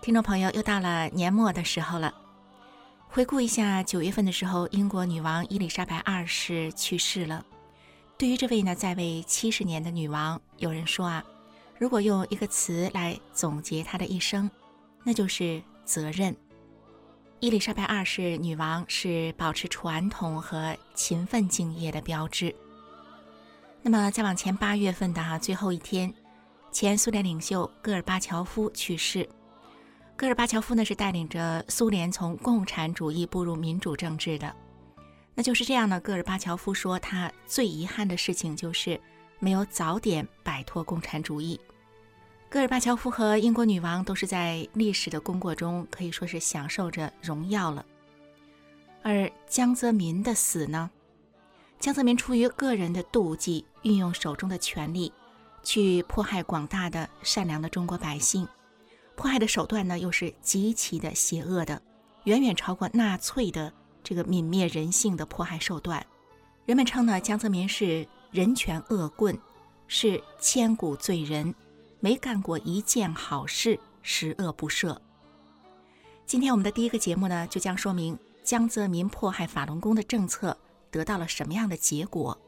听众朋友，又到了年末的时候了。回顾一下，九月份的时候，英国女王伊丽莎白二世去世了。对于这位呢在位七十年的女王，有人说啊，如果用一个词来总结她的一生，那就是责任。伊丽莎白二世女王是保持传统和勤奋敬业的标志。那么再往前八月份的哈最后一天，前苏联领袖戈尔巴乔夫去世。戈尔巴乔夫呢是带领着苏联从共产主义步入民主政治的，那就是这样呢。戈尔巴乔夫说，他最遗憾的事情就是没有早点摆脱共产主义。戈尔巴乔夫和英国女王都是在历史的功过中可以说是享受着荣耀了，而江泽民的死呢？江泽民出于个人的妒忌，运用手中的权力去迫害广大的善良的中国百姓。迫害的手段呢，又是极其的邪恶的，远远超过纳粹的这个泯灭人性的迫害手段。人们称呢，江泽民是人权恶棍，是千古罪人，没干过一件好事，十恶不赦。今天我们的第一个节目呢，就将说明江泽民迫害法轮功的政策得到了什么样的结果。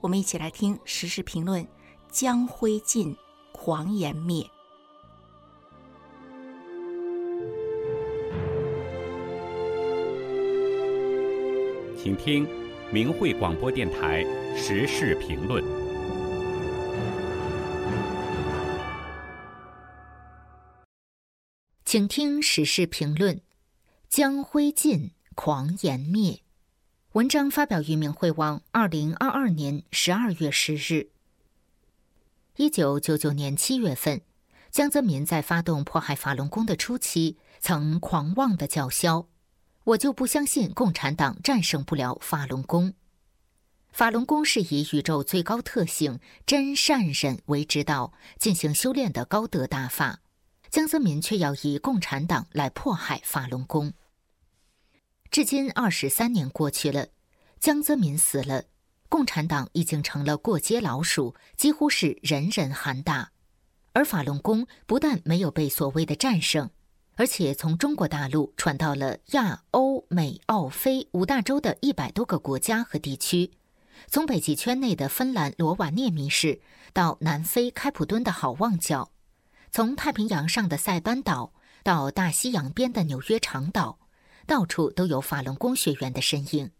我们一起来听时事评论：江灰烬，狂言灭。请听明慧广播电台时事评论。请听时事评论：将灰烬，狂言灭。文章发表于明慧网，二零二二年十二月十日。一九九九年七月份，江泽民在发动迫害法轮功的初期，曾狂妄的叫嚣。我就不相信共产党战胜不了法轮功。法轮功是以宇宙最高特性真善忍为指导进行修炼的高德大法，江泽民却要以共产党来迫害法轮功。至今二十三年过去了，江泽民死了，共产党已经成了过街老鼠，几乎是人人喊打，而法轮功不但没有被所谓的战胜。而且从中国大陆传到了亚欧美澳非五大洲的一百多个国家和地区，从北极圈内的芬兰罗瓦涅米市到南非开普敦的好望角，从太平洋上的塞班岛到大西洋边的纽约长岛，到处都有法轮功学员的身影。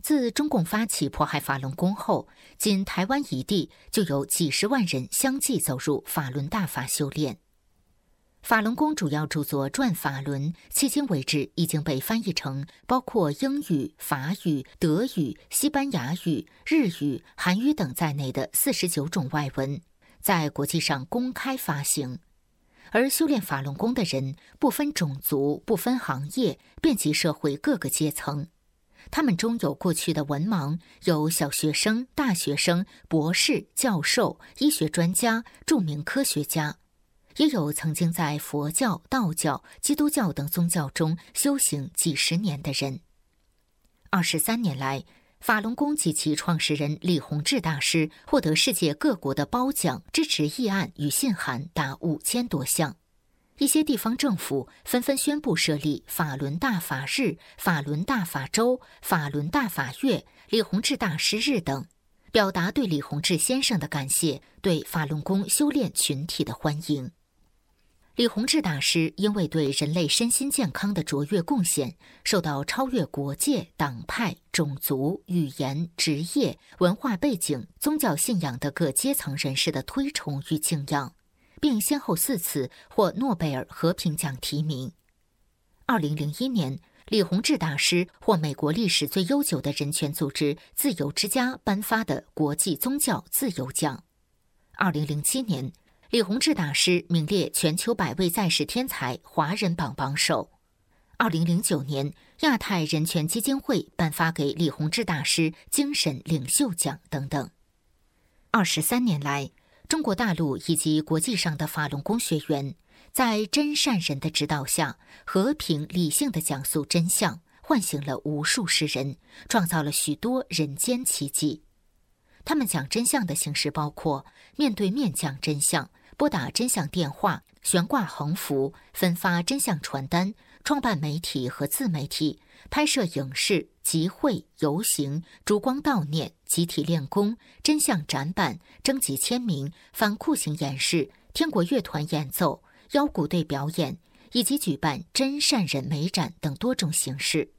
自中共发起迫害法轮功后，仅台湾一地就有几十万人相继走入法轮大法修炼。法轮功主要著作《转法轮》，迄今为止已经被翻译成包括英语、法语、德语、西班牙语、日语、韩语等在内的四十九种外文，在国际上公开发行。而修炼法轮功的人不分种族、不分行业，遍及社会各个阶层。他们中有过去的文盲，有小学生、大学生、博士、教授、医学专家、著名科学家。也有曾经在佛教、道教、基督教等宗教中修行几十年的人。二十三年来，法轮功及其创始人李洪志大师获得世界各国的褒奖、支持议案与信函达五千多项。一些地方政府纷纷宣布设立法轮大法日、法轮大法周、法轮大法月、李洪志大师日等，表达对李洪志先生的感谢，对法轮功修炼群体的欢迎。李洪志大师因为对人类身心健康的卓越贡献，受到超越国界、党派、种族、语言、职业、文化背景、宗教信仰的各阶层人士的推崇与敬仰，并先后四次获诺贝尔和平奖提名。二零零一年，李洪志大师获美国历史最悠久的人权组织“自由之家”颁发的国际宗教自由奖。二零零七年。李洪志大师名列全球百位在世天才华人榜榜首。二零零九年，亚太人权基金会颁发给李洪志大师精神领袖奖等等。二十三年来，中国大陆以及国际上的法轮功学员，在真善人的指导下，和平理性的讲述真相，唤醒了无数世人，创造了许多人间奇迹。他们讲真相的形式包括面对面讲真相、拨打真相电话、悬挂横幅、分发真相传单。创办媒体和自媒体，拍摄影视、集会、游行、烛光悼念、集体练功、真相展板、征集签名、反酷刑演示、天国乐团演奏、腰鼓队表演，以及举办真善人美展等多种形式。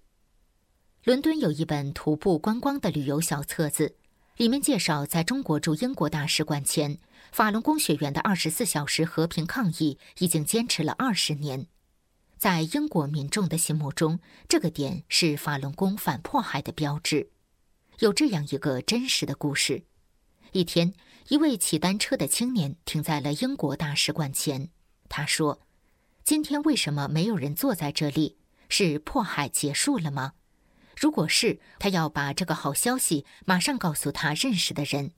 伦敦有一本徒步观光的旅游小册子，里面介绍在中国驻英国大使馆前，法轮功学员的二十四小时和平抗议已经坚持了二十年。在英国民众的心目中，这个点是法轮功反迫害的标志。有这样一个真实的故事：一天，一位骑单车的青年停在了英国大使馆前。他说：“今天为什么没有人坐在这里？是迫害结束了吗？如果是，他要把这个好消息马上告诉他认识的人；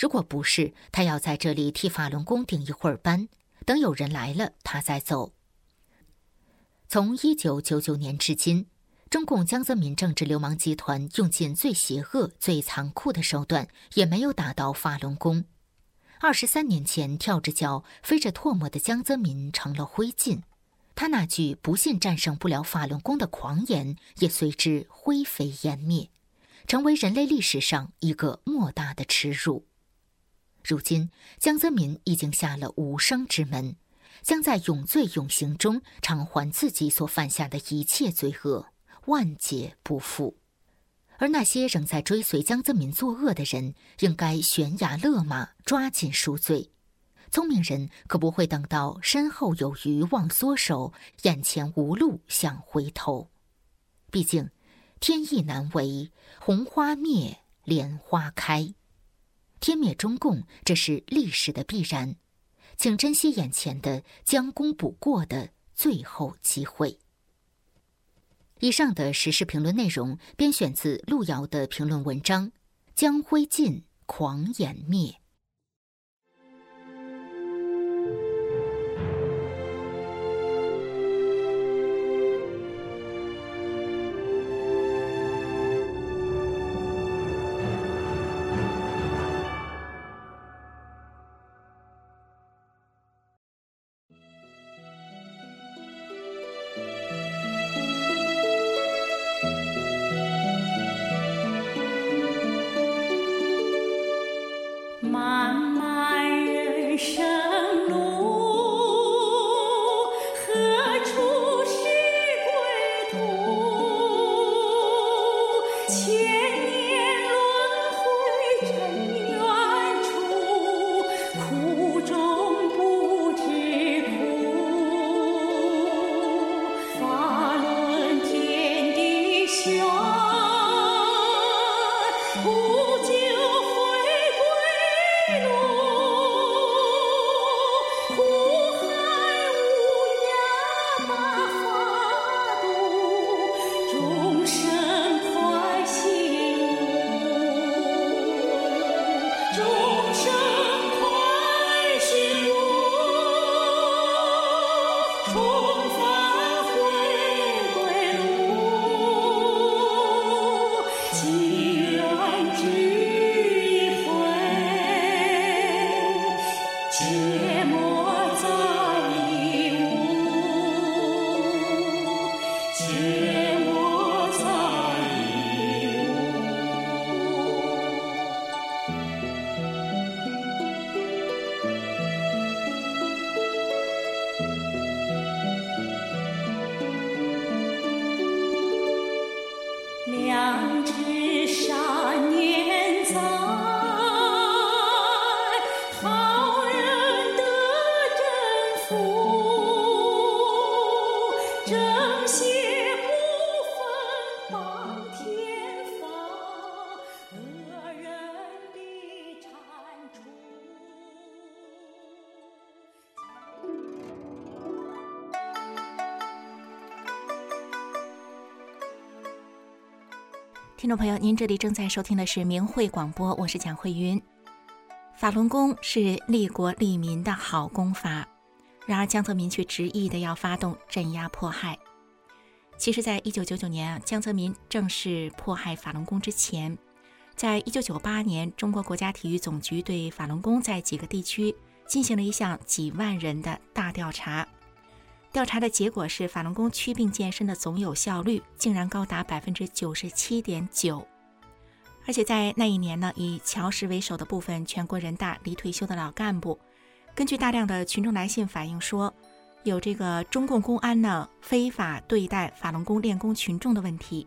如果不是，他要在这里替法轮功顶一会儿班，等有人来了，他再走。”从一九九九年至今，中共江泽民政治流氓集团用尽最邪恶、最残酷的手段，也没有打倒法轮功。二十三年前跳着脚、飞着唾沫的江泽民成了灰烬，他那句“不信战胜不了法轮功”的狂言也随之灰飞烟灭，成为人类历史上一个莫大的耻辱。如今，江泽民已经下了无生之门。将在永罪永刑中偿还自己所犯下的一切罪恶，万劫不复。而那些仍在追随江泽民作恶的人，应该悬崖勒马，抓紧赎罪。聪明人可不会等到身后有余忘缩手，眼前无路想回头。毕竟，天意难违，红花灭，莲花开。天灭中共，这是历史的必然。请珍惜眼前的将功补过的最后机会。以上的时事评论内容编选自路遥的评论文章《将灰烬，狂掩灭》。正众朋友，您这里正在收听的是明慧广播，我是蒋慧云。法轮功是利国利民的好功法，然而江泽民却执意的要发动镇压迫害。其实，在一九九九年啊，江泽民正式迫害法轮功之前，在一九九八年，中国国家体育总局对法轮功在几个地区进行了一项几万人的大调查。调查的结果是，法轮功祛病健身的总有效率竟然高达百分之九十七点九。而且在那一年呢，以乔石为首的部分全国人大离退休的老干部，根据大量的群众来信反映说，有这个中共公安呢非法对待法轮功练功群众的问题，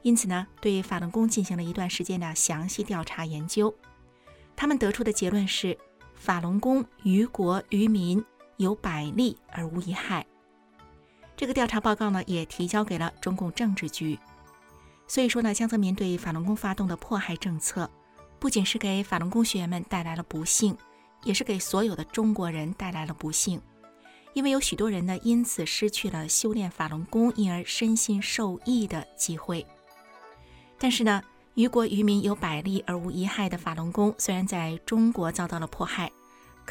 因此呢，对法轮功进行了一段时间的详细调查研究。他们得出的结论是，法轮功于国于民有百利而无一害。这个调查报告呢，也提交给了中共政治局。所以说呢，江泽民对法轮功发动的迫害政策，不仅是给法轮功学员们带来了不幸，也是给所有的中国人带来了不幸。因为有许多人呢，因此失去了修炼法轮功，因而身心受益的机会。但是呢，于国于民有百利而无一害的法轮功，虽然在中国遭到了迫害，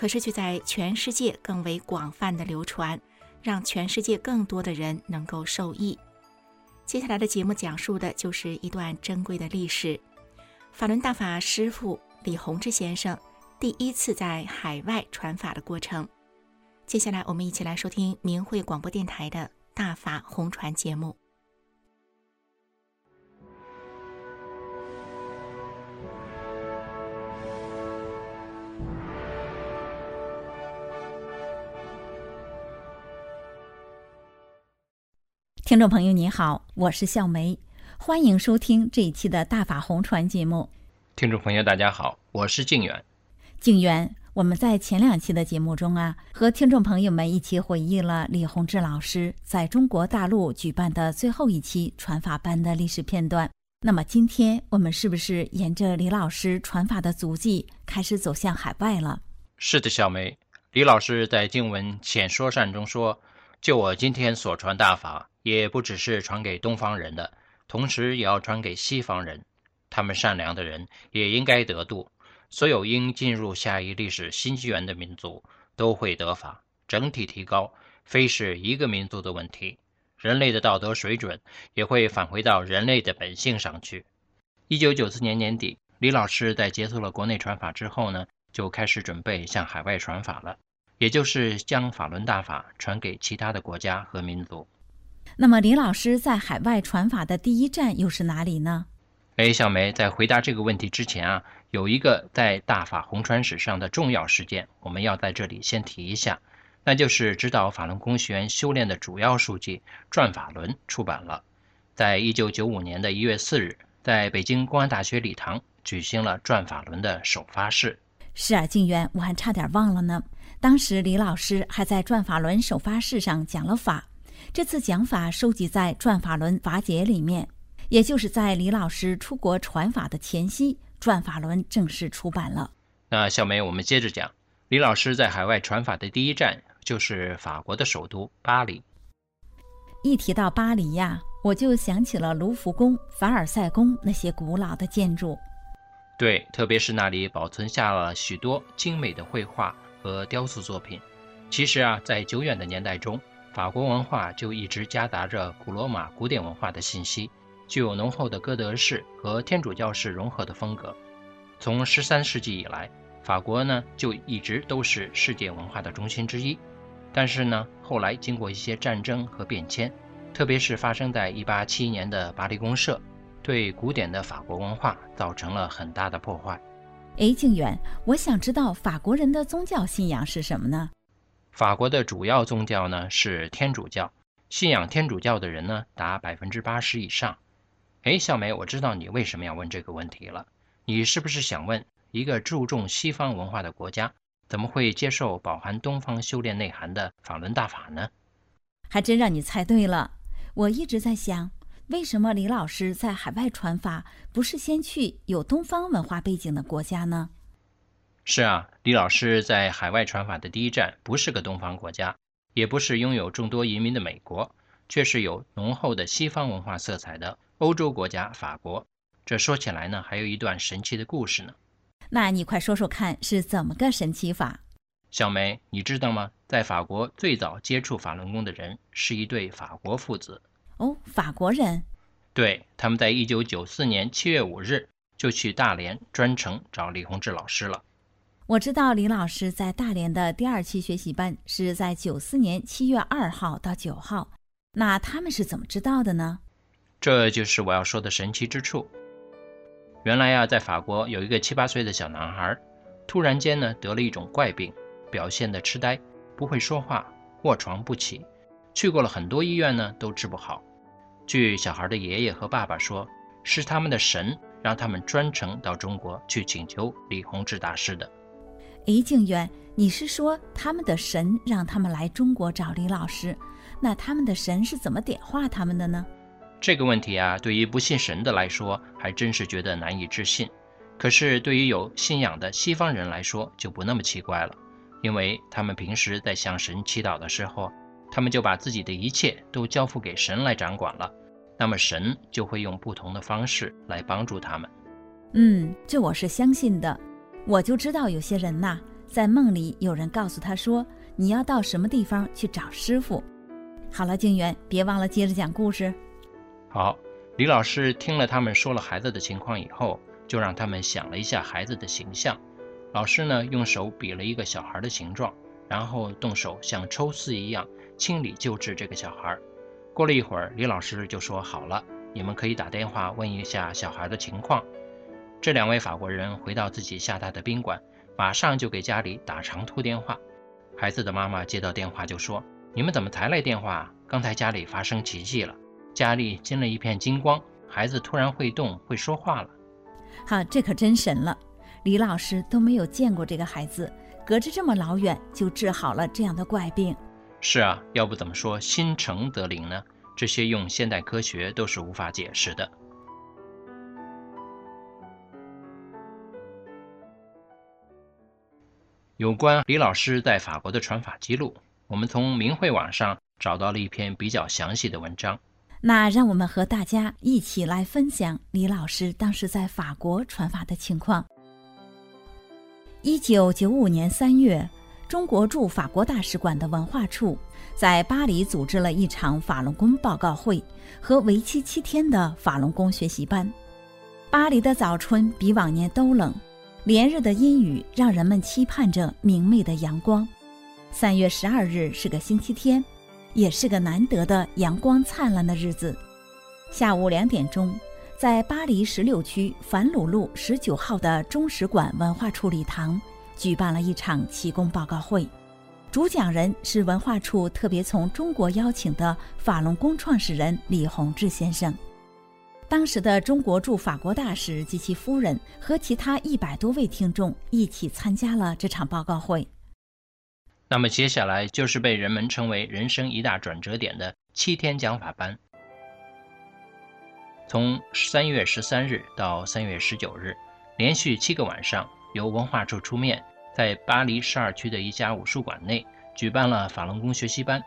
可是却在全世界更为广泛的流传，让全世界更多的人能够受益。接下来的节目讲述的就是一段珍贵的历史，法轮大法师父李洪志先生第一次在海外传法的过程。接下来，我们一起来收听明慧广播电台的大法红传节目。听众朋友，你好，我是笑梅，欢迎收听这一期的大法红传节目。听众朋友，大家好，我是静远。静远，我们在前两期的节目中啊，和听众朋友们一起回忆了李洪志老师在中国大陆举办的最后一期传法班的历史片段。那么今天我们是不是沿着李老师传法的足迹，开始走向海外了？是的，小梅。李老师在经文浅说善中说：“就我今天所传大法。”也不只是传给东方人的，同时也要传给西方人。他们善良的人也应该得度。所有应进入下一历史新纪元的民族都会得法，整体提高，非是一个民族的问题。人类的道德水准也会返回到人类的本性上去。一九九四年年底，李老师在结束了国内传法之后呢，就开始准备向海外传法了，也就是将法轮大法传给其他的国家和民族。那么，李老师在海外传法的第一站又是哪里呢？哎，小梅，在回答这个问题之前啊，有一个在大法红传史上的重要事件，我们要在这里先提一下，那就是指导法轮功学员修炼的主要书籍《转法轮》出版了。在一九九五年的一月四日，在北京公安大学礼堂举行了《转法轮》的首发式。是啊，静渊，我还差点忘了呢。当时李老师还在《转法轮》首发式上讲了法。这次讲法收集在《转法轮法解》里面，也就是在李老师出国传法的前夕，《转法轮》正式出版了。那小梅，我们接着讲，李老师在海外传法的第一站就是法国的首都巴黎。一提到巴黎呀，我就想起了卢浮宫、凡尔赛宫那些古老的建筑。对，特别是那里保存下了许多精美的绘画和雕塑作品。其实啊，在久远的年代中，法国文化就一直夹杂着古罗马古典文化的信息，具有浓厚的哥德式和天主教式融合的风格。从十三世纪以来，法国呢就一直都是世界文化的中心之一。但是呢，后来经过一些战争和变迁，特别是发生在一八七一年的巴黎公社，对古典的法国文化造成了很大的破坏。哎，静远，我想知道法国人的宗教信仰是什么呢？法国的主要宗教呢是天主教，信仰天主教的人呢达百分之八十以上。哎，小梅，我知道你为什么要问这个问题了。你是不是想问，一个注重西方文化的国家，怎么会接受饱含东方修炼内涵的法轮大法呢？还真让你猜对了。我一直在想，为什么李老师在海外传法，不是先去有东方文化背景的国家呢？是啊，李老师在海外传法的第一站不是个东方国家，也不是拥有众多移民的美国，却是有浓厚的西方文化色彩的欧洲国家法国。这说起来呢，还有一段神奇的故事呢。那你快说说看，是怎么个神奇法？小梅，你知道吗？在法国最早接触法轮功的人是一对法国父子。哦，法国人。对，他们在一九九四年七月五日就去大连专程找李洪志老师了。我知道李老师在大连的第二期学习班是在九四年七月二号到九号。那他们是怎么知道的呢？这就是我要说的神奇之处。原来呀，在法国有一个七八岁的小男孩，突然间呢得了一种怪病，表现的痴呆，不会说话，卧床不起，去过了很多医院呢都治不好。据小孩的爷爷和爸爸说，是他们的神让他们专程到中国去请求李洪志大师的。哎，静远，你是说他们的神让他们来中国找李老师？那他们的神是怎么点化他们的呢？这个问题啊，对于不信神的来说，还真是觉得难以置信。可是对于有信仰的西方人来说，就不那么奇怪了，因为他们平时在向神祈祷的时候，他们就把自己的一切都交付给神来掌管了。那么神就会用不同的方式来帮助他们。嗯，这我是相信的。我就知道有些人呐，在梦里有人告诉他说：“你要到什么地方去找师傅。”好了，静媛，别忘了接着讲故事。好，李老师听了他们说了孩子的情况以后，就让他们想了一下孩子的形象。老师呢，用手比了一个小孩的形状，然后动手像抽丝一样清理救治这个小孩。过了一会儿，李老师就说：“好了，你们可以打电话问一下小孩的情况。”这两位法国人回到自己下榻的宾馆，马上就给家里打长途电话。孩子的妈妈接到电话就说：“你们怎么才来电话？刚才家里发生奇迹了，家里进了一片金光，孩子突然会动会说话了。”哈，这可真神了！李老师都没有见过这个孩子，隔着这么老远就治好了这样的怪病。是啊，要不怎么说心诚则灵呢？这些用现代科学都是无法解释的。有关李老师在法国的传法记录，我们从明慧网上找到了一篇比较详细的文章。那让我们和大家一起来分享李老师当时在法国传法的情况。一九九五年三月。中国驻法国大使馆的文化处在巴黎组织了一场法轮功报告会和为期七天的法轮功学习班。巴黎的早春比往年都冷，连日的阴雨让人们期盼着明媚的阳光。三月十二日是个星期天，也是个难得的阳光灿烂的日子。下午两点钟，在巴黎十六区凡鲁路十九号的中使馆文化处礼堂。举办了一场气功报告会，主讲人是文化处特别从中国邀请的法轮功创始人李洪志先生。当时的中国驻法国大使及其夫人和其他一百多位听众一起参加了这场报告会。那么接下来就是被人们称为人生一大转折点的七天讲法班，从三月十三日到三月十九日，连续七个晚上，由文化处出面。在巴黎十二区的一家武术馆内举办了法轮功学习班。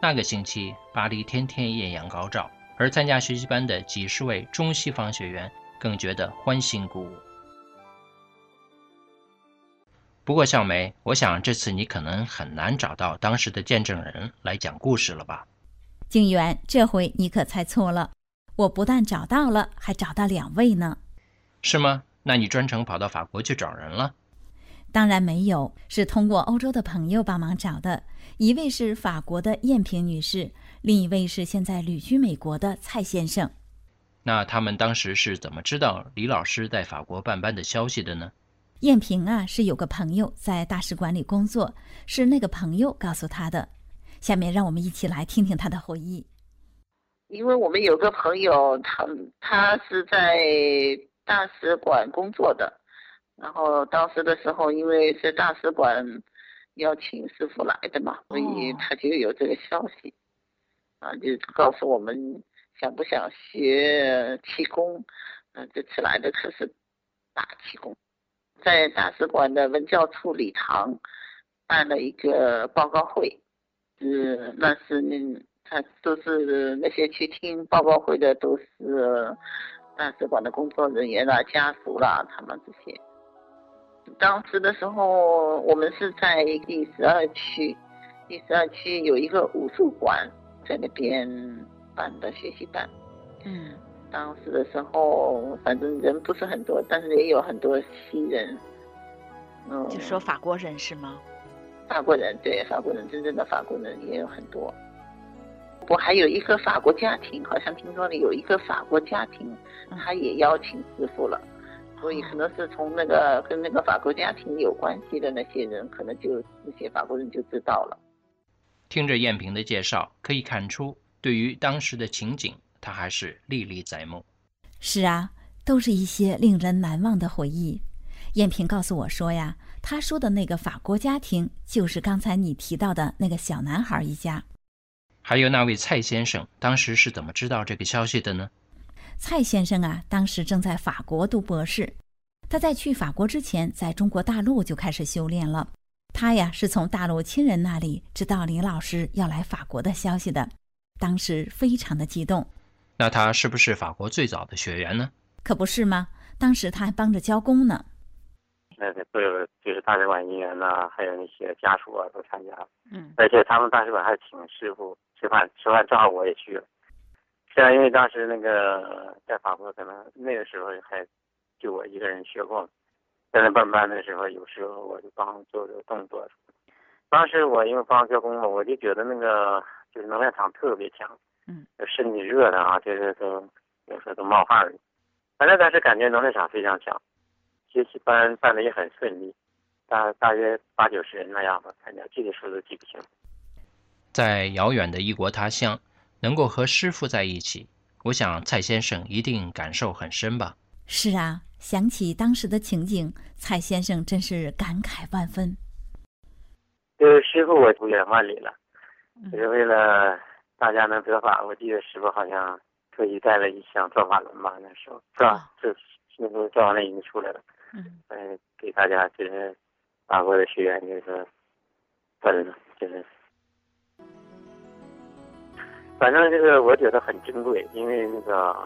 那个星期，巴黎天天艳阳高照，而参加学习班的几十位中西方学员更觉得欢欣鼓舞。不过，小梅，我想这次你可能很难找到当时的见证人来讲故事了吧？静媛，这回你可猜错了，我不但找到了，还找到两位呢。是吗？那你专程跑到法国去找人了？当然没有，是通过欧洲的朋友帮忙找的。一位是法国的燕萍女士，另一位是现在旅居美国的蔡先生。那他们当时是怎么知道李老师在法国办班的消息的呢？燕萍啊，是有个朋友在大使馆里工作，是那个朋友告诉他的。下面让我们一起来听听他的回忆。因为我们有个朋友，他他是在大使馆工作的。然后当时的时候，因为是大使馆邀请师傅来的嘛，所以他就有这个消息，啊，就告诉我们想不想学气功，嗯，这次来的可是大气功，在大使馆的文教处礼堂办了一个报告会，是那是那他都是那些去听报告会的都是大使馆的工作人员啦、家属啦，他们这些。当时的时候，我们是在第十二区，第十二区有一个武术馆，在那边办的学习班。嗯，当时的时候，反正人不是很多，但是也有很多西人。嗯，就说法国人是吗？法国人对法国人，真正的法国人也有很多。我还有一个法国家庭，好像听说了有一个法国家庭，他也邀请师傅了，所以可能是从那个跟那个法国家庭有关系的那些人，可能就那些法国人就知道了。听着燕平的介绍，可以看出对于当时的情景，他还是历历在目。是啊，都是一些令人难忘的回忆。燕平告诉我说呀，他说的那个法国家庭，就是刚才你提到的那个小男孩一家。还有那位蔡先生，当时是怎么知道这个消息的呢？蔡先生啊，当时正在法国读博士。他在去法国之前，在中国大陆就开始修炼了。他呀，是从大陆亲人那里知道林老师要来法国的消息的，当时非常的激动。那他是不是法国最早的学员呢？可不是吗？当时他还帮着教工呢。那个所有就是大使馆人员呐，还有那些家属啊，都参加了。嗯，而且他们大使馆还请师傅吃饭，吃饭正好我也去了。虽然因为当时那个在法国，可能那个时候还就我一个人学过，在那办班的时候，有时候我就帮做这个动作。当时我因为帮教工嘛，我就觉得那个就是能量场特别强，嗯，身体热的啊，就是都有时候都冒汗儿。反正当时感觉能量场非常强。学习班办的也很顺利，大大约八九十人那样吧，反正具体数字记不清。在遥远的异国他乡，能够和师傅在一起，我想蔡先生一定感受很深吧。是啊，想起当时的情景，蔡先生真是感慨万分。就是师傅，我不远万里了，就是为了大家能得法。我记得师傅好像特意带了一箱转法轮吧，那时候是吧？这那时候转完了已经出来了。嗯，嗯，给大家就是法国的学员就是分了，就是反正这个我觉得很珍贵，因为那个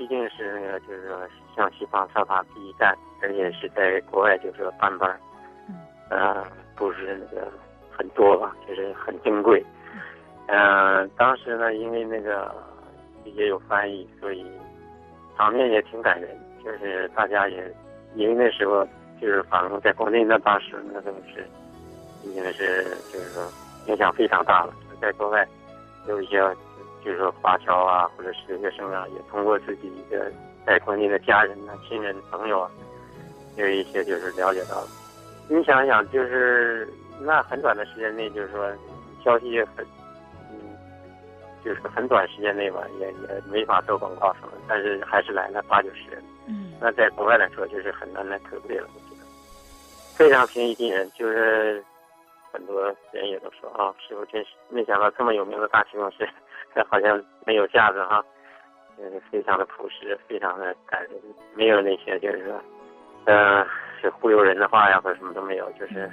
毕竟是那个就是说向西方散发第一站，而且是在国外就是说办班，嗯，呃，不是那个很多吧，就是很珍贵。嗯，当时呢，因为那个也有翻译，所以场面也挺感人，就是大家也。因为那时候就是反正在国内那当时那都是已经是就是说影响非常大了，在国外有一些就是说华侨啊或者是留学生啊，也通过自己的在国内的家人啊、亲人朋友啊，有一些就是了解到了。你想想，就是那很短的时间内，就是说消息也很嗯，就是很短时间内吧，也也没法做广告什么，但是还是来了八九十人。嗯，那在国外来说就是很难能可贵了，我觉得非常平易近人，就是很多人也都说啊，师傅真是没想到这么有名的大提供师，好像没有架子哈，嗯，非常的朴实，非常的感人，没有那些就是说，呃，是忽悠人的话呀或者什么都没有，就是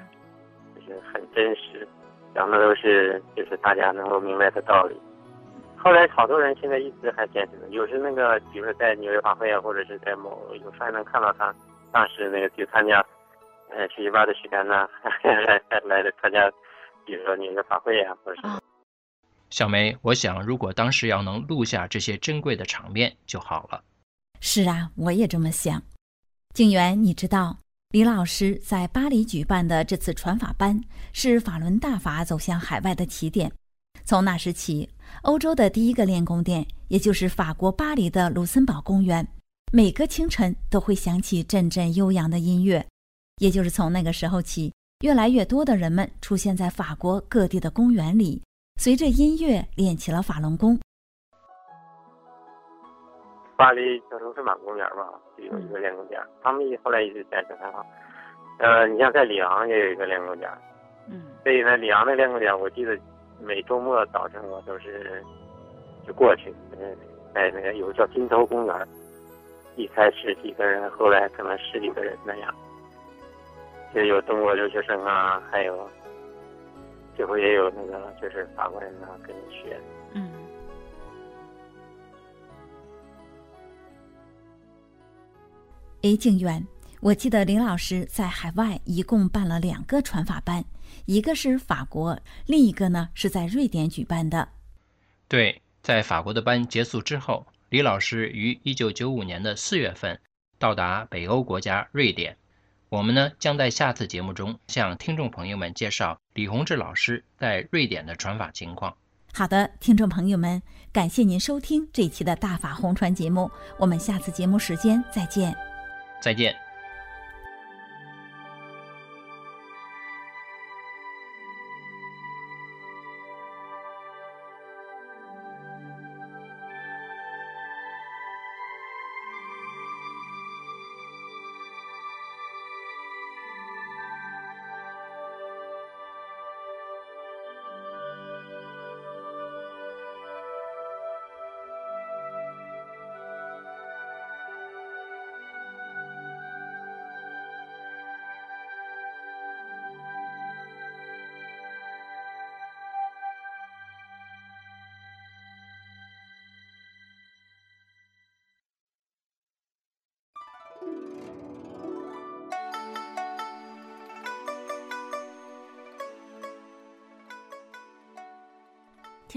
就是很真实，讲的都是就是大家能够明白的道理。后来好多人现在一直还坚持，有时那个，比如说在纽约法会啊，或者是在某有时候还能看到他当时那个去参加，呃，学习班的学员呢，来来来参加，比如说纽约法会啊，或者是。小梅，我想如果当时要能录下这些珍贵的场面就好了。是啊，我也这么想。静媛，你知道李老师在巴黎举办的这次传法班是法轮大法走向海外的起点。从那时起，欧洲的第一个练功殿，也就是法国巴黎的卢森堡公园，每个清晨都会响起阵阵悠扬的音乐。也就是从那个时候起，越来越多的人们出现在法国各地的公园里，随着音乐练起了法轮功。巴黎叫卢森堡公园吧，就有一个练功点，他们后来一直坚持还好。呃，你像在里昂也有一个练功点，嗯，所以呢，里昂的练功点，我记得。每周末早晨我都是就过去，嗯，在那个有个叫金头公园，一开始几个人，后来可能十几个人那样，就有中国留学生啊，还有最后也有那个就是法国人呢跟你学，嗯。哎，静远，我记得林老师在海外一共办了两个传法班，一个是法国，另一个呢是在瑞典举办的。对，在法国的班结束之后，李老师于一九九五年的四月份到达北欧国家瑞典。我们呢将在下次节目中向听众朋友们介绍李洪志老师在瑞典的传法情况。好的，听众朋友们，感谢您收听这期的大法红传节目，我们下次节目时间再见。再见。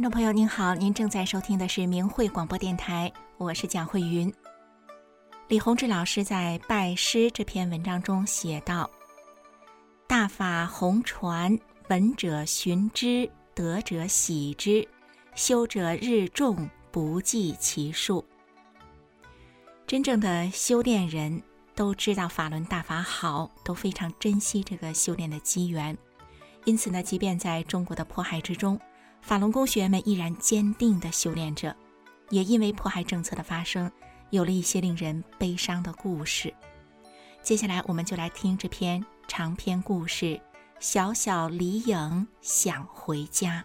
听众朋友您好，您正在收听的是明慧广播电台，我是蒋慧云。李洪志老师在《拜师》这篇文章中写道：“大法弘传，闻者寻之，得者喜之，修者日众，不计其数。”真正的修炼人都知道法轮大法好，都非常珍惜这个修炼的机缘。因此呢，即便在中国的迫害之中，法轮功学员们依然坚定地修炼着，也因为迫害政策的发生，有了一些令人悲伤的故事。接下来，我们就来听这篇长篇故事《小小李影想回家》。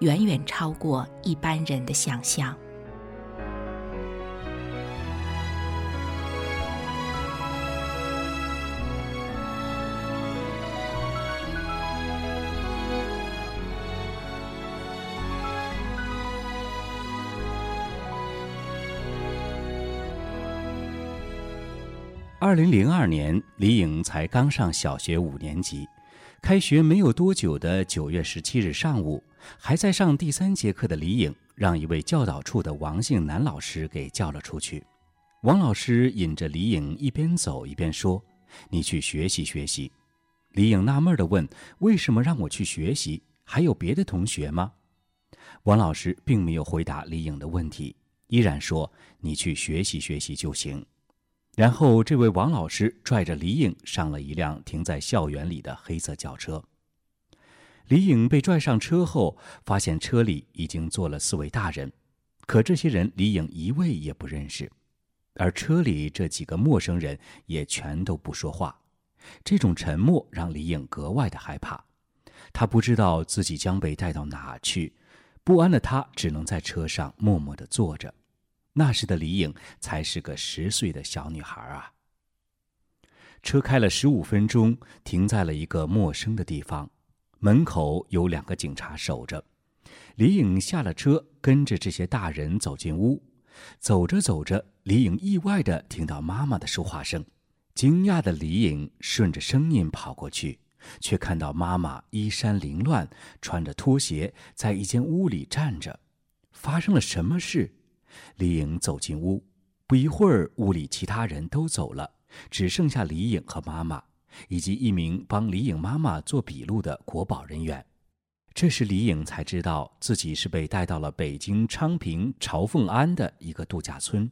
远远超过一般人的想象。二零零二年，李颖才刚上小学五年级。开学没有多久的九月十七日上午，还在上第三节课的李颖，让一位教导处的王姓男老师给叫了出去。王老师引着李颖一边走一边说：“你去学习学习。”李颖纳闷地问：“为什么让我去学习？还有别的同学吗？”王老师并没有回答李颖的问题，依然说：“你去学习学习就行。”然后，这位王老师拽着李颖上了一辆停在校园里的黑色轿车。李颖被拽上车后，发现车里已经坐了四位大人，可这些人李颖一位也不认识，而车里这几个陌生人也全都不说话。这种沉默让李颖格外的害怕，他不知道自己将被带到哪去，不安的他只能在车上默默的坐着。那时的李颖才是个十岁的小女孩啊。车开了十五分钟，停在了一个陌生的地方，门口有两个警察守着。李颖下了车，跟着这些大人走进屋。走着走着，李颖意外的听到妈妈的说话声。惊讶的李颖顺着声音跑过去，却看到妈妈衣衫凌乱，穿着拖鞋，在一间屋里站着。发生了什么事？李颖走进屋，不一会儿，屋里其他人都走了，只剩下李颖和妈妈，以及一名帮李颖妈妈做笔录的国保人员。这时李颖才知道自己是被带到了北京昌平朝凤庵的一个度假村。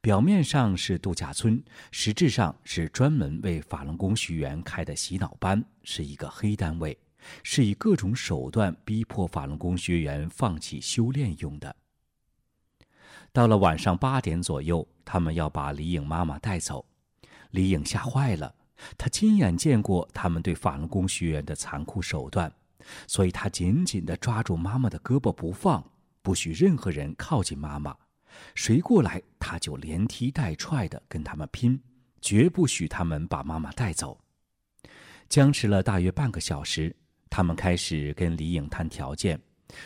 表面上是度假村，实质上是专门为法轮功学员开的洗脑班，是一个黑单位，是以各种手段逼迫法轮功学员放弃修炼用的。到了晚上八点左右，他们要把李颖妈妈带走，李颖吓坏了，她亲眼见过他们对法轮功学员的残酷手段，所以她紧紧地抓住妈妈的胳膊不放，不许任何人靠近妈妈。谁过来，她就连踢带踹地跟他们拼，绝不许他们把妈妈带走。僵持了大约半个小时，他们开始跟李颖谈条件，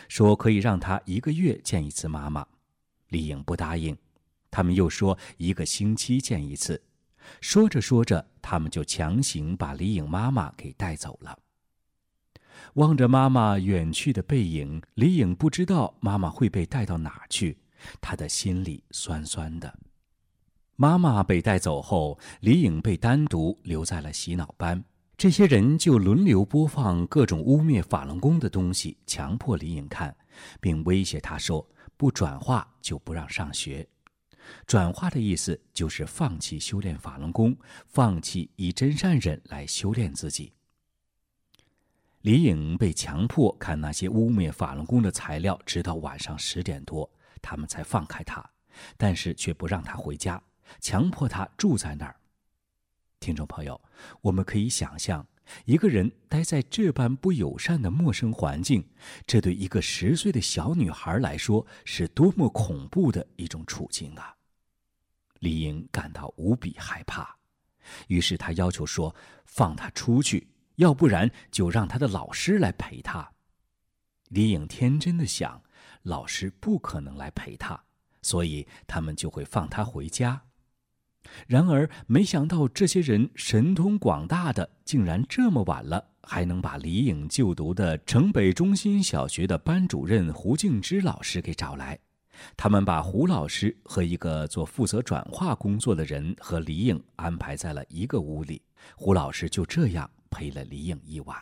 说可以让她一个月见一次妈妈。李颖不答应，他们又说一个星期见一次。说着说着，他们就强行把李颖妈妈给带走了。望着妈妈远去的背影，李颖不知道妈妈会被带到哪去。她的心里酸酸的。妈妈被带走后，李颖被单独留在了洗脑班。这些人就轮流播放各种污蔑法轮功的东西，强迫李颖看，并威胁他说：“不转化就不让上学。”转化的意思就是放弃修炼法轮功，放弃以真善忍来修炼自己。李颖被强迫看那些污蔑法轮功的材料，直到晚上十点多。他们才放开他，但是却不让他回家，强迫他住在那儿。听众朋友，我们可以想象，一个人待在这般不友善的陌生环境，这对一个十岁的小女孩来说是多么恐怖的一种处境啊！李英感到无比害怕，于是她要求说：“放他出去，要不然就让他的老师来陪他。”李颖天真的想。老师不可能来陪他，所以他们就会放他回家。然而，没想到这些人神通广大的，竟然这么晚了还能把李颖就读的城北中心小学的班主任胡静之老师给找来。他们把胡老师和一个做负责转化工作的人和李颖安排在了一个屋里。胡老师就这样陪了李颖一晚。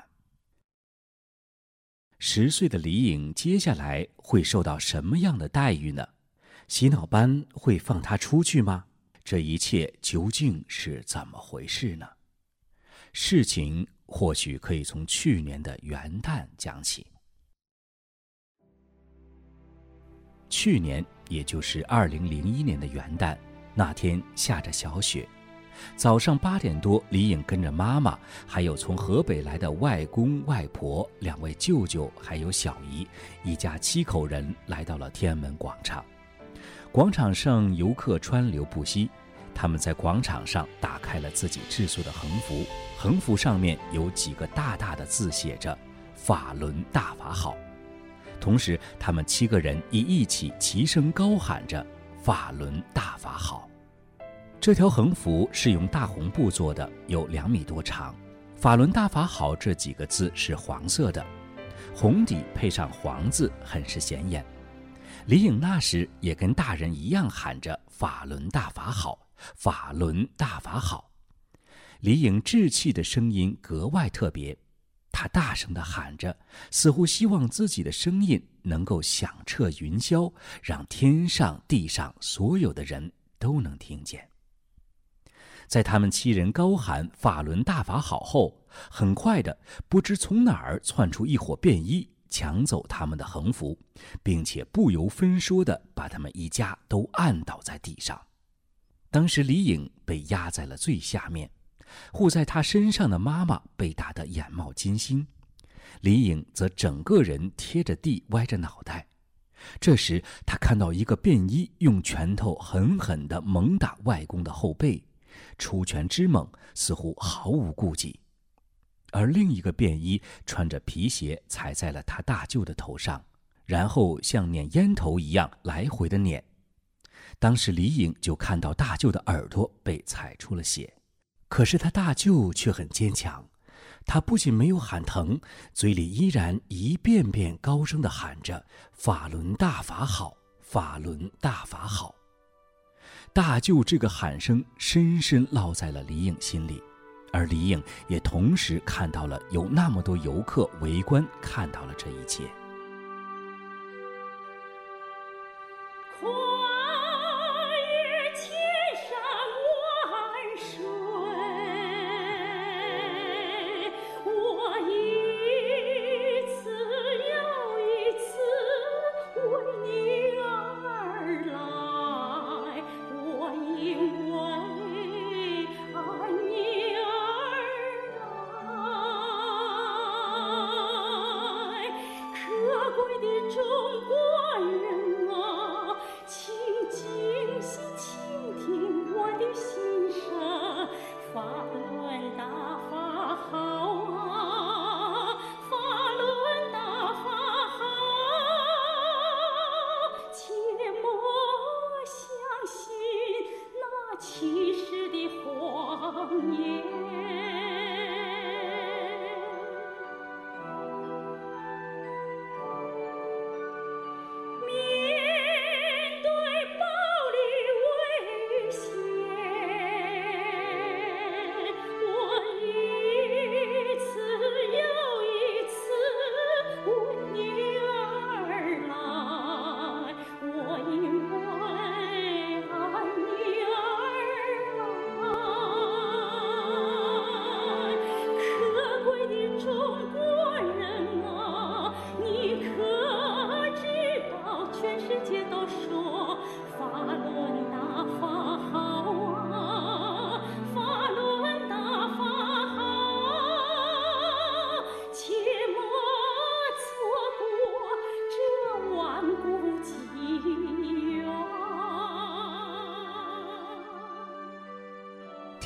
十岁的李颖接下来会受到什么样的待遇呢？洗脑班会放他出去吗？这一切究竟是怎么回事呢？事情或许可以从去年的元旦讲起。去年，也就是二零零一年的元旦，那天下着小雪。早上八点多，李颖跟着妈妈，还有从河北来的外公外婆、两位舅舅，还有小姨，一家七口人来到了天安门广场。广场上游客川流不息，他们在广场上打开了自己制作的横幅，横幅上面有几个大大的字写着“法轮大法好”，同时他们七个人也一起齐声高喊着“法轮大法好”。这条横幅是用大红布做的，有两米多长。“法轮大法好”这几个字是黄色的，红底配上黄字，很是显眼。李颖那时也跟大人一样喊着“法轮大法好，法轮大法好”。李颖稚气的声音格外特别，她大声地喊着，似乎希望自己的声音能够响彻云霄，让天上地上所有的人都能听见。在他们七人高喊“法轮大法好”后，很快的，不知从哪儿窜出一伙便衣，抢走他们的横幅，并且不由分说的把他们一家都按倒在地上。当时李颖被压在了最下面，护在他身上的妈妈被打得眼冒金星，李颖则整个人贴着地，歪着脑袋。这时，他看到一个便衣用拳头狠狠地猛打外公的后背。出拳之猛，似乎毫无顾忌，而另一个便衣穿着皮鞋踩在了他大舅的头上，然后像捻烟头一样来回的捻。当时李颖就看到大舅的耳朵被踩出了血，可是他大舅却很坚强，他不仅没有喊疼，嘴里依然一遍遍高声的喊着“法轮大法好，法轮大法好”。大舅这个喊声深深烙在了李颖心里，而李颖也同时看到了有那么多游客围观，看到了这一切。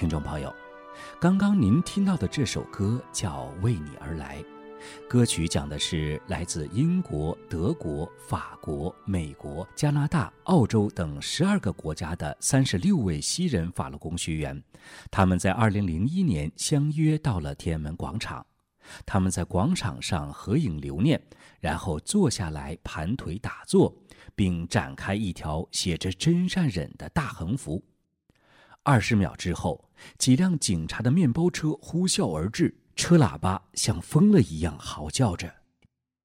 听众朋友，刚刚您听到的这首歌叫《为你而来》，歌曲讲的是来自英国、德国、法国、美国、加拿大、澳洲等十二个国家的三十六位西人法轮功学员，他们在二零零一年相约到了天安门广场，他们在广场上合影留念，然后坐下来盘腿打坐，并展开一条写着“真善忍”的大横幅。二十秒之后，几辆警察的面包车呼啸而至，车喇叭像疯了一样嚎叫着。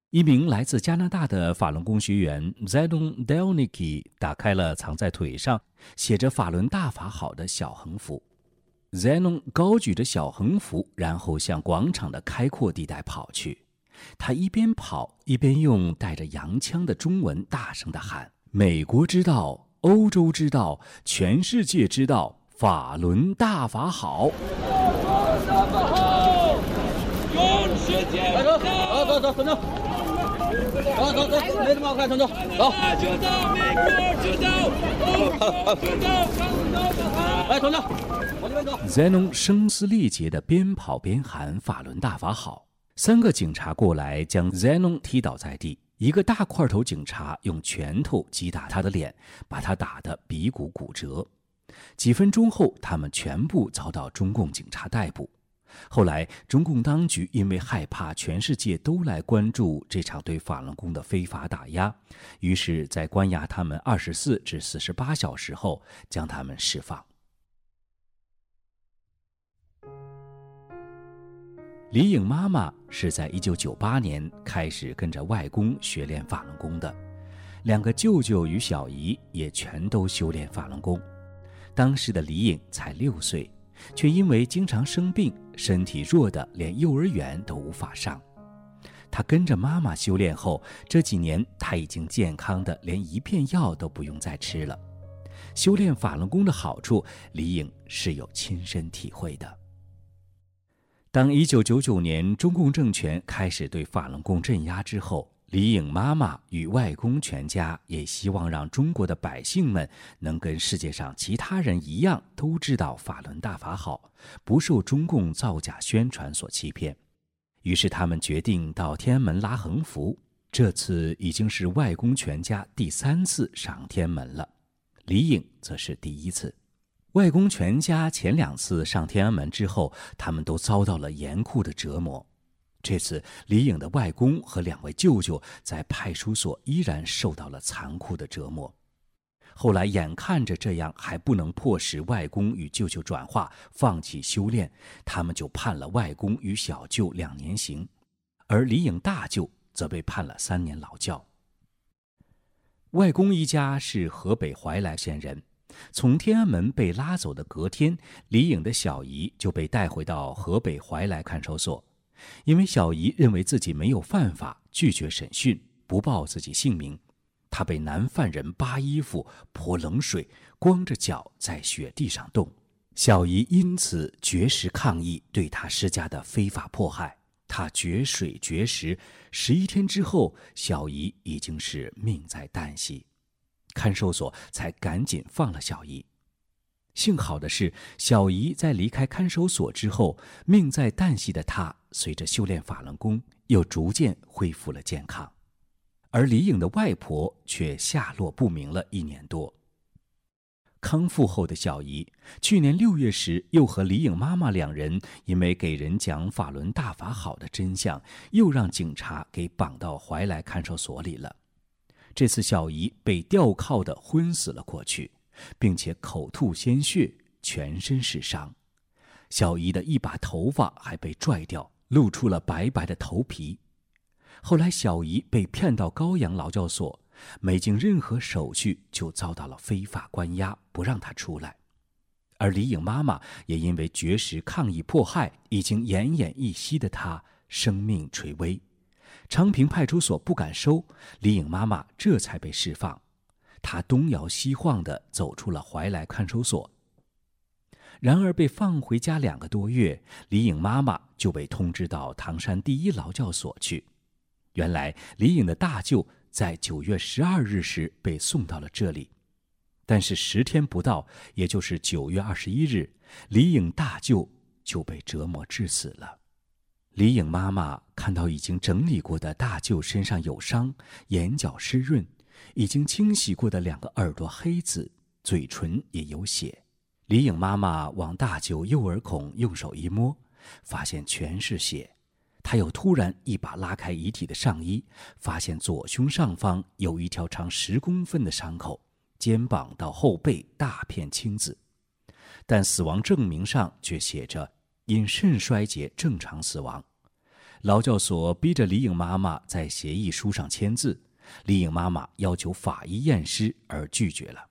一名来自加拿大的法轮功学员 Zenon Delniki 打开了藏在腿上写着“法轮大法好”的小横幅。Zenon 高举着小横幅，然后向广场的开阔地带跑去。他一边跑一边用带着洋腔的中文大声地喊：“美国知道，欧洲知道，全世界知道。”法轮大法好！大法好！永世界！快走！走走走，走走！走走走，没什么好看，走走走。就走，美国就走，欧洲就走，来，走走，往这边走。Zenon 声嘶力竭的边跑边喊：“法轮大法好！”三个警察过来将 Zenon 踢倒在地，一个大块头警察用拳头击打他的脸，把他打得鼻骨骨折。几分钟后，他们全部遭到中共警察逮捕。后来，中共当局因为害怕全世界都来关注这场对法轮功的非法打压，于是，在关押他们二十四至四十八小时后，将他们释放。李颖妈妈是在一九九八年开始跟着外公学练法轮功的，两个舅舅与小姨也全都修炼法轮功。当时的李颖才六岁，却因为经常生病，身体弱的连幼儿园都无法上。他跟着妈妈修炼后，这几年他已经健康的连一片药都不用再吃了。修炼法轮功的好处，李颖是有亲身体会的。当一九九九年中共政权开始对法轮功镇压之后，李颖妈妈与外公全家也希望让中国的百姓们能跟世界上其他人一样，都知道法轮大法好，不受中共造假宣传所欺骗。于是他们决定到天安门拉横幅。这次已经是外公全家第三次上天安门了，李颖则是第一次。外公全家前两次上天安门之后，他们都遭到了严酷的折磨。这次，李颖的外公和两位舅舅在派出所依然受到了残酷的折磨。后来眼看着这样还不能迫使外公与舅舅转化，放弃修炼，他们就判了外公与小舅两年刑，而李颖大舅则被判了三年劳教。外公一家是河北怀来县人，从天安门被拉走的隔天，李颖的小姨就被带回到河北怀来看守所，因为小姨认为自己没有犯法，拒绝审讯，不报自己姓名。她被男犯人扒衣服、泼冷水，光着脚在雪地上冻。小姨因此绝食抗议对他施加的非法迫害。她绝水绝食，十一天之后，小姨已经是命在旦夕，看守所才赶紧放了小姨。幸好的是，小姨在离开看守所之后，命在旦夕的她，随着修炼法轮功，又逐渐恢复了健康。而李颖的外婆却下落不明了一年多。康复后的小姨，去年六月时又和李颖妈妈两人因为给人讲法轮大法好的真相，又让警察给绑到怀来看守所里了。这次小姨被吊铐的昏死了过去，并且口吐鲜血，全身是伤。小姨的一把头发还被拽掉，露出了白白的头皮。后来，小姨被骗到高阳劳教所，没经任何手续就遭到了非法关押，不让她出来。而李颖妈妈也因为绝食抗议迫害，已经奄奄一息的她生命垂危。昌平派出所不敢收李颖妈妈，这才被释放。他东摇西晃地走出了怀来看守所。然而，被放回家两个多月，李颖妈妈就被通知到唐山第一劳教所去。原来李颖的大舅在九月十二日时被送到了这里，但是十天不到，也就是九月二十一日，李颖大舅就被折磨致死了。李颖妈妈看到已经整理过的大舅身上有伤，眼角湿润，已经清洗过的两个耳朵黑紫，嘴唇也有血。李颖妈妈往大舅右耳孔用手一摸，发现全是血。他又突然一把拉开遗体的上衣，发现左胸上方有一条长十公分的伤口，肩膀到后背大片青紫，但死亡证明上却写着因肾衰竭正常死亡。劳教所逼着李颖妈妈在协议书上签字，李颖妈妈要求法医验尸而拒绝了。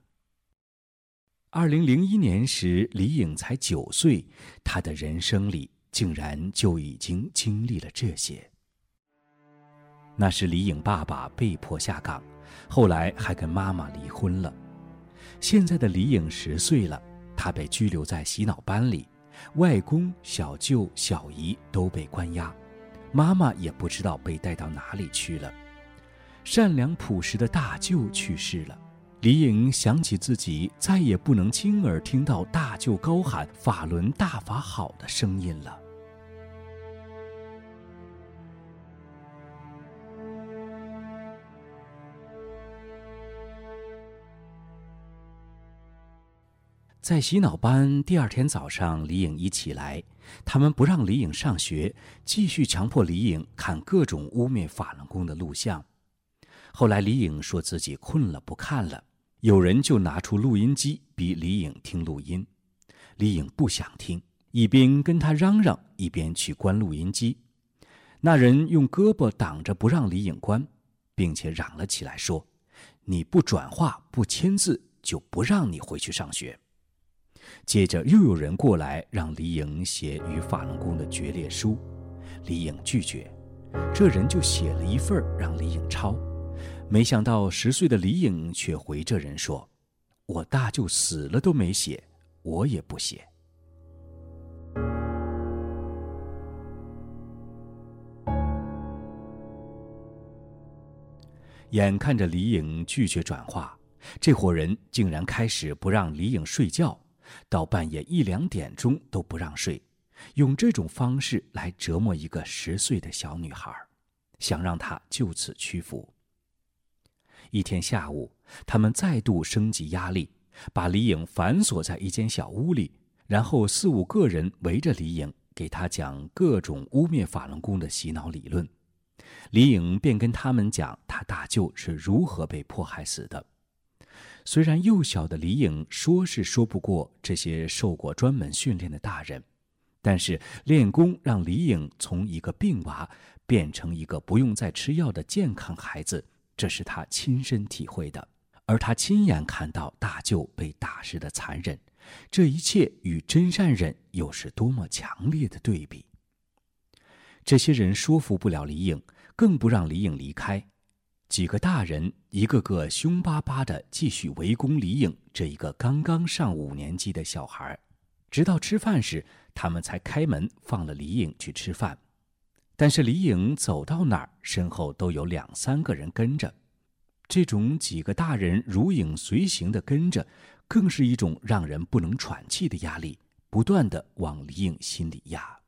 二零零一年时，李颖才九岁，她的人生里。竟然就已经经历了这些。那是李颖爸爸被迫下岗，后来还跟妈妈离婚了。现在的李颖十岁了，她被拘留在洗脑班里，外公、小舅、小姨都被关押，妈妈也不知道被带到哪里去了。善良朴实的大舅去世了。李颖想起自己再也不能亲耳听到大舅高喊“法轮大法好”的声音了。在洗脑班第二天早上，李颖一起来，他们不让李颖上学，继续强迫李颖看各种污蔑法轮功的录像。后来李颖说自己困了，不看了，有人就拿出录音机逼李颖听录音。李颖不想听，一边跟他嚷嚷，一边去关录音机。那人用胳膊挡着不让李颖关，并且嚷了起来说：“你不转化不签字，就不让你回去上学。”接着又有人过来让李颖写与法轮功的决裂书，李颖拒绝，这人就写了一份让李颖抄，没想到十岁的李颖却回这人说：“我大舅死了都没写，我也不写。”眼看着李颖拒绝转化，这伙人竟然开始不让李颖睡觉。到半夜一两点钟都不让睡，用这种方式来折磨一个十岁的小女孩，想让她就此屈服。一天下午，他们再度升级压力，把李颖反锁在一间小屋里，然后四五个人围着李颖，给他讲各种污蔑法轮功的洗脑理论。李颖便跟他们讲他大舅是如何被迫害死的。虽然幼小的李颖说是说不过这些受过专门训练的大人，但是练功让李颖从一个病娃变成一个不用再吃药的健康孩子，这是他亲身体会的。而他亲眼看到大舅被打时的残忍，这一切与真善忍又是多么强烈的对比！这些人说服不了李颖，更不让李颖离开。几个大人一个个凶巴巴的继续围攻李颖这一个刚刚上五年级的小孩，直到吃饭时，他们才开门放了李颖去吃饭。但是李颖走到哪儿，身后都有两三个人跟着。这种几个大人如影随形的跟着，更是一种让人不能喘气的压力，不断的往李颖心里压。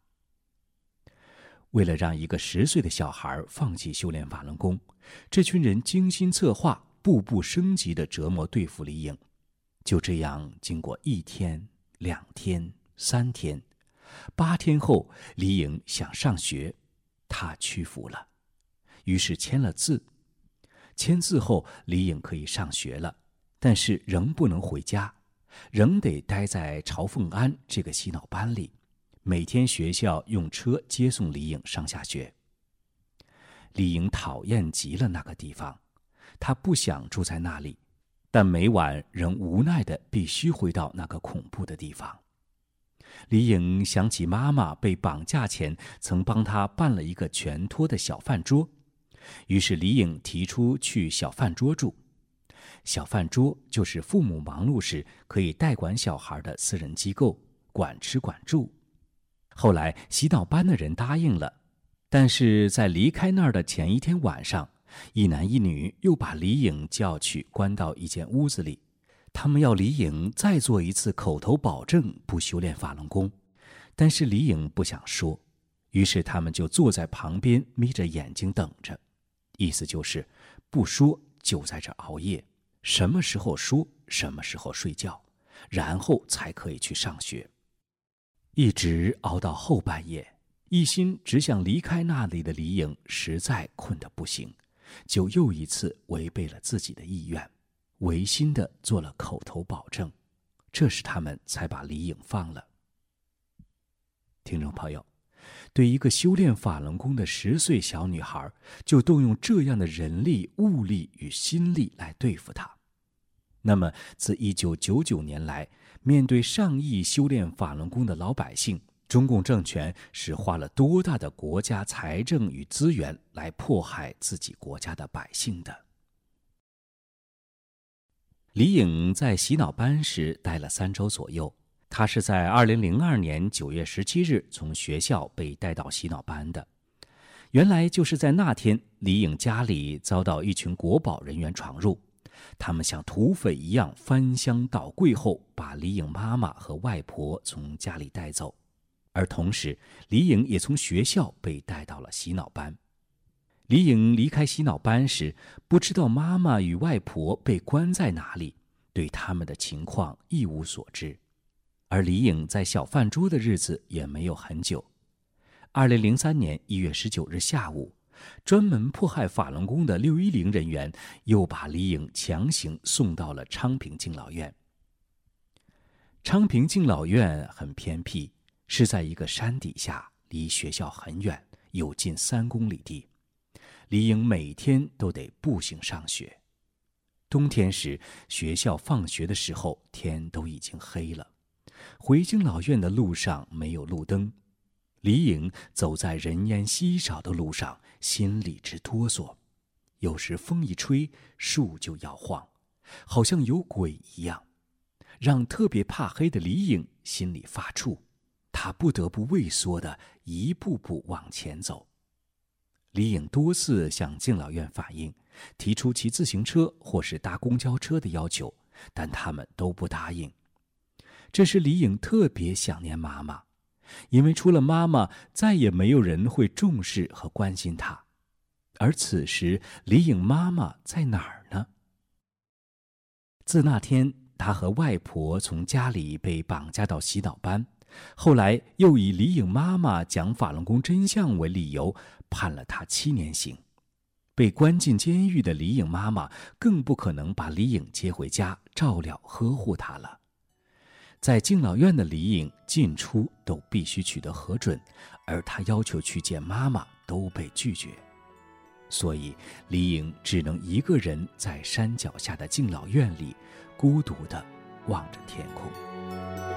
为了让一个十岁的小孩放弃修炼法轮功，这群人精心策划，步步升级的折磨对付李颖。就这样，经过一天、两天、三天，八天后，李颖想上学，他屈服了，于是签了字。签字后，李颖可以上学了，但是仍不能回家，仍得待在朝凤安这个洗脑班里。每天学校用车接送李颖上下学。李颖讨厌极了那个地方，她不想住在那里，但每晚仍无奈的必须回到那个恐怖的地方。李颖想起妈妈被绑架前曾帮她办了一个全托的小饭桌。于是李颖提出去小饭桌住。小饭桌就是父母忙碌时可以代管小孩的私人机构，管吃管住。后来洗脑班的人答应了，但是在离开那儿的前一天晚上，一男一女又把李颖叫去关到一间屋子里，他们要李颖再做一次口头保证不修炼法轮功，但是李颖不想说，于是他们就坐在旁边眯着眼睛等着。意思就是，不说就在这熬夜，什么时候说什么时候睡觉，然后才可以去上学。一直熬到后半夜，一心只想离开那里的李颖实在困得不行，就又一次违背了自己的意愿，违心的做了口头保证，这时他们才把李颖放了。听众朋友。对一个修炼法轮功的十岁小女孩，就动用这样的人力、物力与心力来对付她，那么自一九九九年来，面对上亿修炼法轮功的老百姓，中共政权是花了多大的国家财政与资源来迫害自己国家的百姓的？李颖在洗脑班时待了三周左右。他是在二零零二年九月十七日从学校被带到洗脑班的。原来就是在那天，李颖家里遭到一群国保人员闯入，他们像土匪一样翻箱倒柜后，把李颖妈妈和外婆从家里带走，而同时，李颖也从学校被带到了洗脑班。李颖离开洗脑班时，不知道妈妈与外婆被关在哪里，对他们的情况一无所知。而李颖在小饭桌的日子也没有很久。二零零三年一月十九日下午，专门迫害法轮功的六一零人员又把李颖强行送到了昌平敬老院。昌平敬老院很偏僻，是在一个山底下，离学校很远，有近三公里地。李颖每天都得步行上学。冬天时，学校放学的时候，天都已经黑了。回敬老院的路上没有路灯，李颖走在人烟稀少的路上，心里直哆嗦。有时风一吹，树就摇晃，好像有鬼一样，让特别怕黑的李颖心里发怵。他不得不畏缩的一步步往前走。李颖多次向敬老院反映，提出骑自行车或是搭公交车的要求，但他们都不答应。这时，李颖特别想念妈妈，因为除了妈妈，再也没有人会重视和关心她。而此时，李颖妈妈在哪儿呢？自那天，她和外婆从家里被绑架到洗脑班，后来又以李颖妈妈讲法轮功真相为理由，判了她七年刑。被关进监狱的李颖妈妈更不可能把李颖接回家，照料呵护她了。在敬老院的李颖进出都必须取得核准，而他要求去见妈妈都被拒绝，所以李颖只能一个人在山脚下的敬老院里，孤独地望着天空。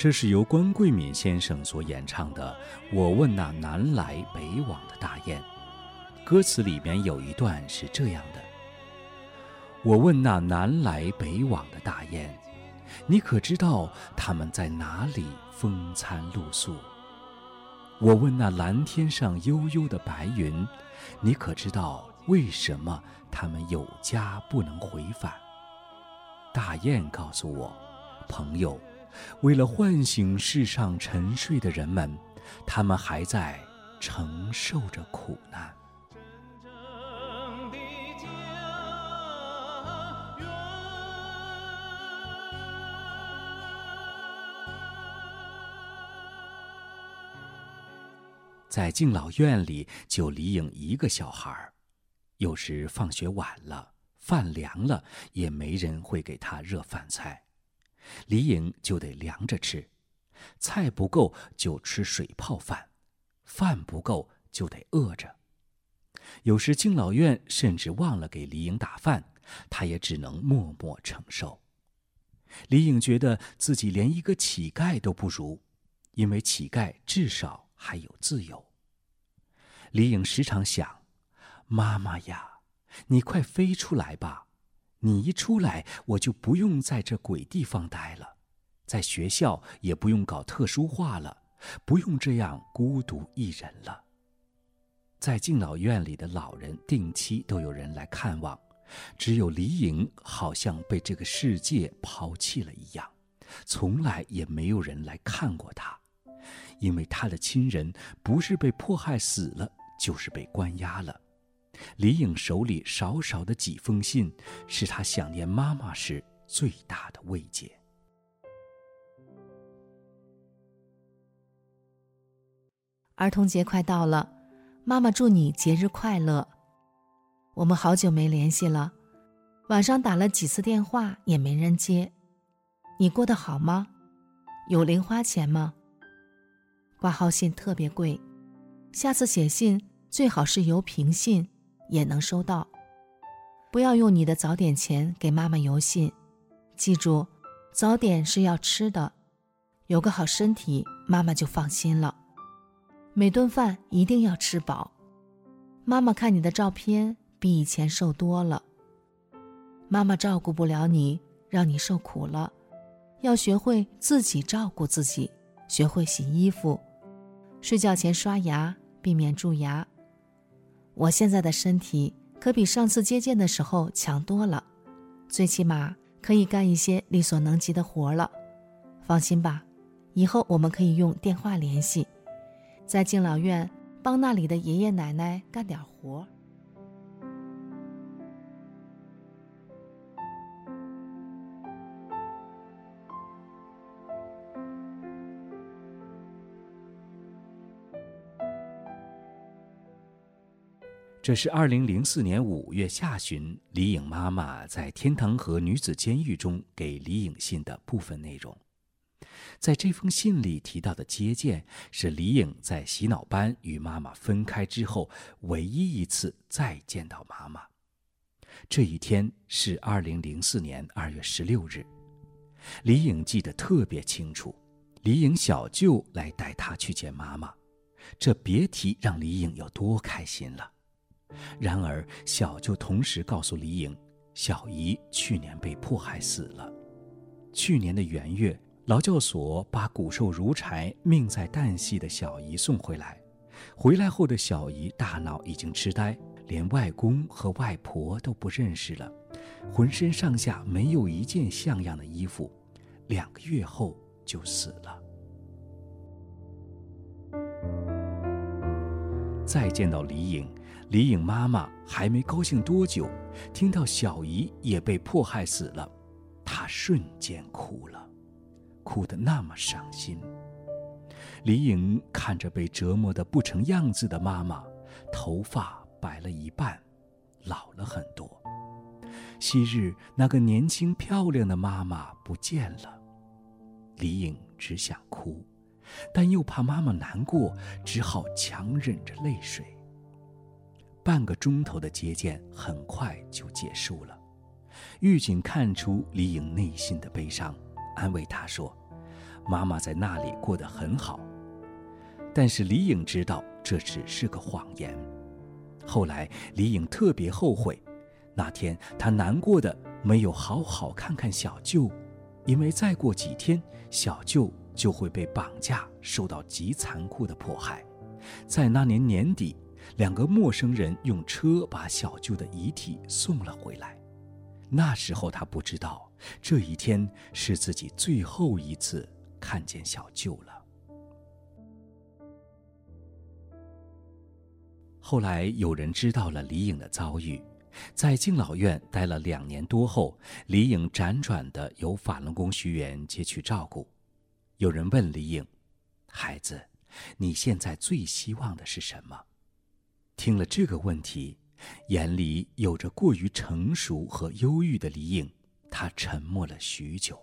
这是由关桂敏先生所演唱的《我问那南来北往的大雁》，歌词里面有一段是这样的：“我问那南来北往的大雁，你可知道它们在哪里风餐露宿？我问那蓝天上悠悠的白云，你可知道为什么它们有家不能回返？”大雁告诉我。朋友，为了唤醒世上沉睡的人们，他们还在承受着苦难。在敬老院里，就李颖一个小孩儿，有时放学晚了，饭凉了，也没人会给他热饭菜。李颖就得凉着吃，菜不够就吃水泡饭，饭不够就得饿着。有时敬老院甚至忘了给李颖打饭，她也只能默默承受。李颖觉得自己连一个乞丐都不如，因为乞丐至少还有自由。李颖时常想：“妈妈呀，你快飞出来吧！”你一出来，我就不用在这鬼地方待了，在学校也不用搞特殊化了，不用这样孤独一人了。在敬老院里的老人定期都有人来看望，只有李颖好像被这个世界抛弃了一样，从来也没有人来看过他，因为他的亲人不是被迫害死了，就是被关押了。李颖手里少少的几封信，是她想念妈妈时最大的慰藉。儿童节快到了，妈妈祝你节日快乐。我们好久没联系了，晚上打了几次电话也没人接。你过得好吗？有零花钱吗？挂号信特别贵，下次写信最好是邮平信。也能收到，不要用你的早点钱给妈妈邮信。记住，早点是要吃的，有个好身体，妈妈就放心了。每顿饭一定要吃饱。妈妈看你的照片，比以前瘦多了。妈妈照顾不了你，让你受苦了，要学会自己照顾自己，学会洗衣服，睡觉前刷牙，避免蛀牙。我现在的身体可比上次接见的时候强多了，最起码可以干一些力所能及的活了。放心吧，以后我们可以用电话联系，在敬老院帮那里的爷爷奶奶干点活。这是二零零四年五月下旬，李颖妈妈在天堂河女子监狱中给李颖信的部分内容。在这封信里提到的接见，是李颖在洗脑班与妈妈分开之后唯一一次再见到妈妈。这一天是二零零四年二月十六日，李颖记得特别清楚。李颖小舅来带她去见妈妈，这别提让李颖有多开心了。然而，小舅同时告诉李颖，小姨去年被迫害死了。去年的元月，劳教所把骨瘦如柴、命在旦夕的小姨送回来。回来后的小姨大脑已经痴呆，连外公和外婆都不认识了，浑身上下没有一件像样的衣服。两个月后就死了。再见到李颖。李颖妈妈还没高兴多久，听到小姨也被迫害死了，她瞬间哭了，哭得那么伤心。李颖看着被折磨得不成样子的妈妈，头发白了一半，老了很多。昔日那个年轻漂亮的妈妈不见了，李颖只想哭，但又怕妈妈难过，只好强忍着泪水。半个钟头的接见很快就结束了，狱警看出李颖内心的悲伤，安慰她说：“妈妈在那里过得很好。”但是李颖知道这只是个谎言。后来李颖特别后悔，那天她难过的没有好好看看小舅，因为再过几天小舅就会被绑架，受到极残酷的迫害。在那年年底。两个陌生人用车把小舅的遗体送了回来。那时候他不知道，这一天是自己最后一次看见小舅了。后来有人知道了李颖的遭遇，在敬老院待了两年多后，李颖辗转的由法轮功学员接去照顾。有人问李颖：“孩子，你现在最希望的是什么？”听了这个问题，眼里有着过于成熟和忧郁的李颖，他沉默了许久，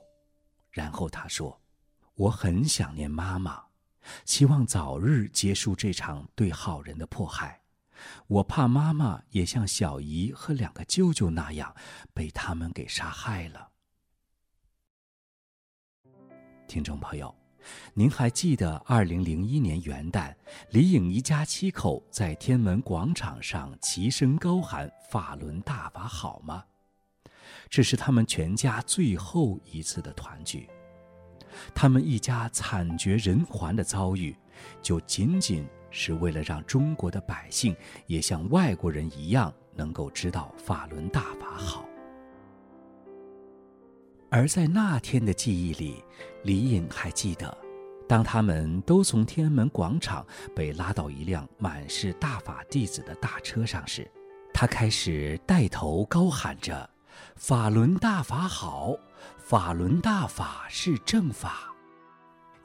然后他说：“我很想念妈妈，希望早日结束这场对好人的迫害。我怕妈妈也像小姨和两个舅舅那样，被他们给杀害了。”听众朋友。您还记得二零零一年元旦，李颖一家七口在天安门广场上齐声高喊“法轮大法好”吗？这是他们全家最后一次的团聚。他们一家惨绝人寰的遭遇，就仅仅是为了让中国的百姓也像外国人一样，能够知道法轮大法好。而在那天的记忆里，李颖还记得，当他们都从天安门广场被拉到一辆满是大法弟子的大车上时，他开始带头高喊着：“法轮大法好，法轮大法是正法。”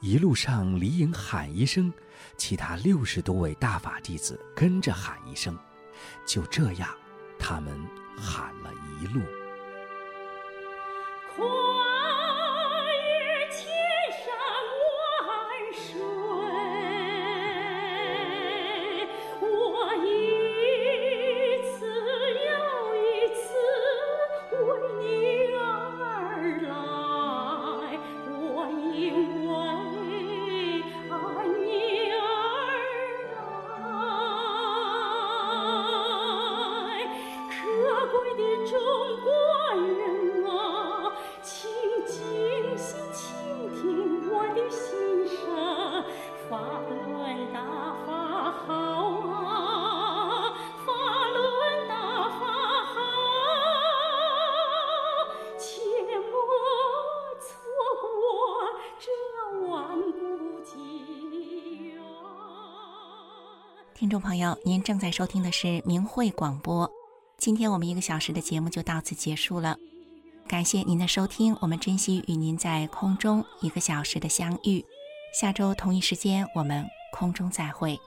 一路上，李颖喊一声，其他六十多位大法弟子跟着喊一声，就这样，他们喊了一路。可您正在收听的是明慧广播。今天我们一个小时的节目就到此结束了，感谢您的收听，我们珍惜与您在空中一个小时的相遇。下周同一时间，我们空中再会。